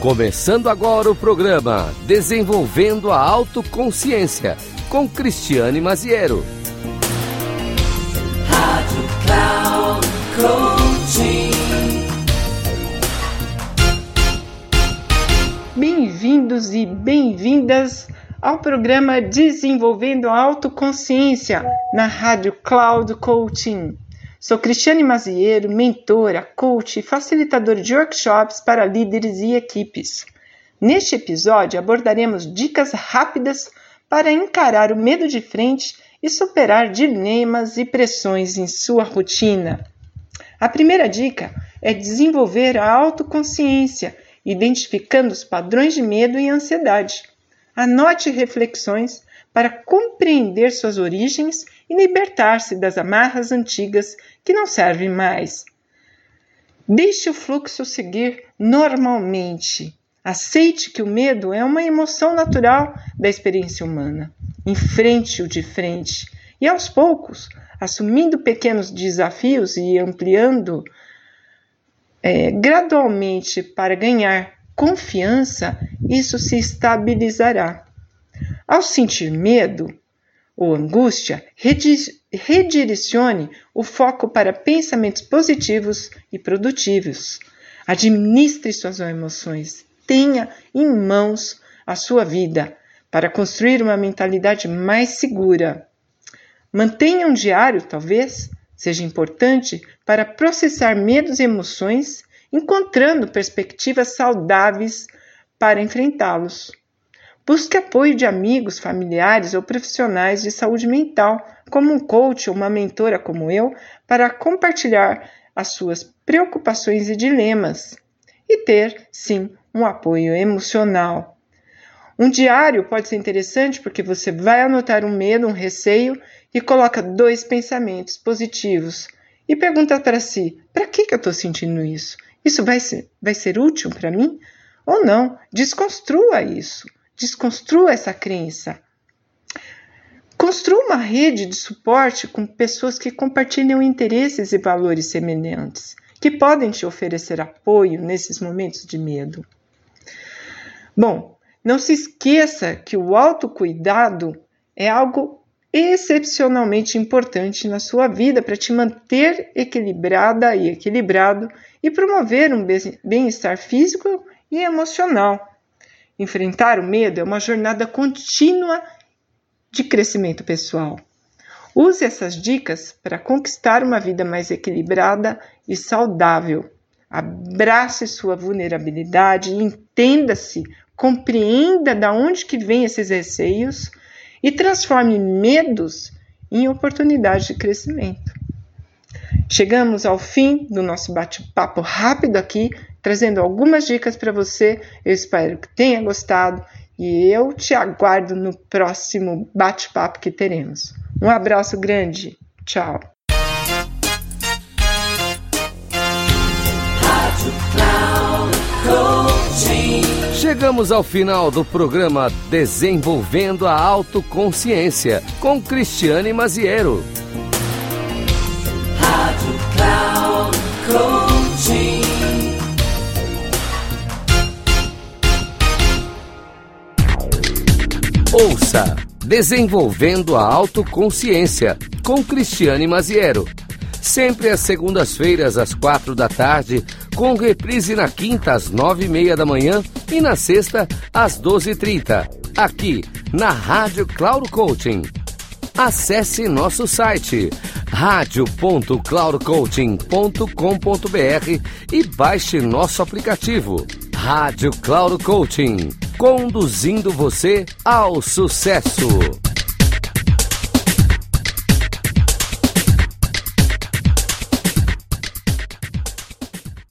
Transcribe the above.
Começando agora o programa Desenvolvendo a Autoconsciência com Cristiane Maziero. Rádio Cloud Coaching. Bem-vindos e bem-vindas ao programa Desenvolvendo a Autoconsciência na Rádio Cloud Coaching. Sou Cristiane Maziero, mentora, coach e facilitadora de workshops para líderes e equipes. Neste episódio abordaremos dicas rápidas para encarar o medo de frente e superar dilemas e pressões em sua rotina. A primeira dica é desenvolver a autoconsciência, identificando os padrões de medo e ansiedade. Anote reflexões para compreender suas origens e libertar-se das amarras antigas que não servem mais. Deixe o fluxo seguir normalmente. Aceite que o medo é uma emoção natural da experiência humana. Enfrente-o de frente e, aos poucos, assumindo pequenos desafios e ampliando é, gradualmente para ganhar confiança, isso se estabilizará. Ao sentir medo ou angústia, redirecione o foco para pensamentos positivos e produtivos. Administre suas emoções. Tenha em mãos a sua vida para construir uma mentalidade mais segura. Mantenha um diário, talvez, seja importante para processar medos e emoções, encontrando perspectivas saudáveis para enfrentá-los. Busque apoio de amigos, familiares ou profissionais de saúde mental, como um coach ou uma mentora como eu, para compartilhar as suas preocupações e dilemas e ter, sim, um apoio emocional. Um diário pode ser interessante porque você vai anotar um medo, um receio e coloca dois pensamentos positivos e pergunta para si: para que, que eu estou sentindo isso? Isso vai ser, vai ser útil para mim? Ou não? Desconstrua isso. Desconstrua essa crença. Construa uma rede de suporte com pessoas que compartilham interesses e valores semelhantes, que podem te oferecer apoio nesses momentos de medo. Bom, não se esqueça que o autocuidado é algo excepcionalmente importante na sua vida para te manter equilibrada e equilibrado e promover um bem-estar físico e emocional. Enfrentar o medo é uma jornada contínua de crescimento pessoal. Use essas dicas para conquistar uma vida mais equilibrada e saudável. Abrace sua vulnerabilidade, entenda-se, compreenda de onde que vêm esses receios e transforme medos em oportunidades de crescimento. Chegamos ao fim do nosso bate-papo rápido aqui, trazendo algumas dicas para você. Eu espero que tenha gostado e eu te aguardo no próximo bate-papo que teremos. Um abraço grande. Tchau. Chegamos ao final do programa Desenvolvendo a Autoconsciência com Cristiane Maziero. Ouça Desenvolvendo a Autoconsciência com Cristiane Maziero. Sempre às segundas-feiras, às quatro da tarde, com reprise na quinta, às nove e meia da manhã e na sexta, às doze e trinta, aqui na Rádio Cloud Coaching. Acesse nosso site radio.cloudcoaching.com.br e baixe nosso aplicativo Rádio Cloud Coaching, conduzindo você ao sucesso.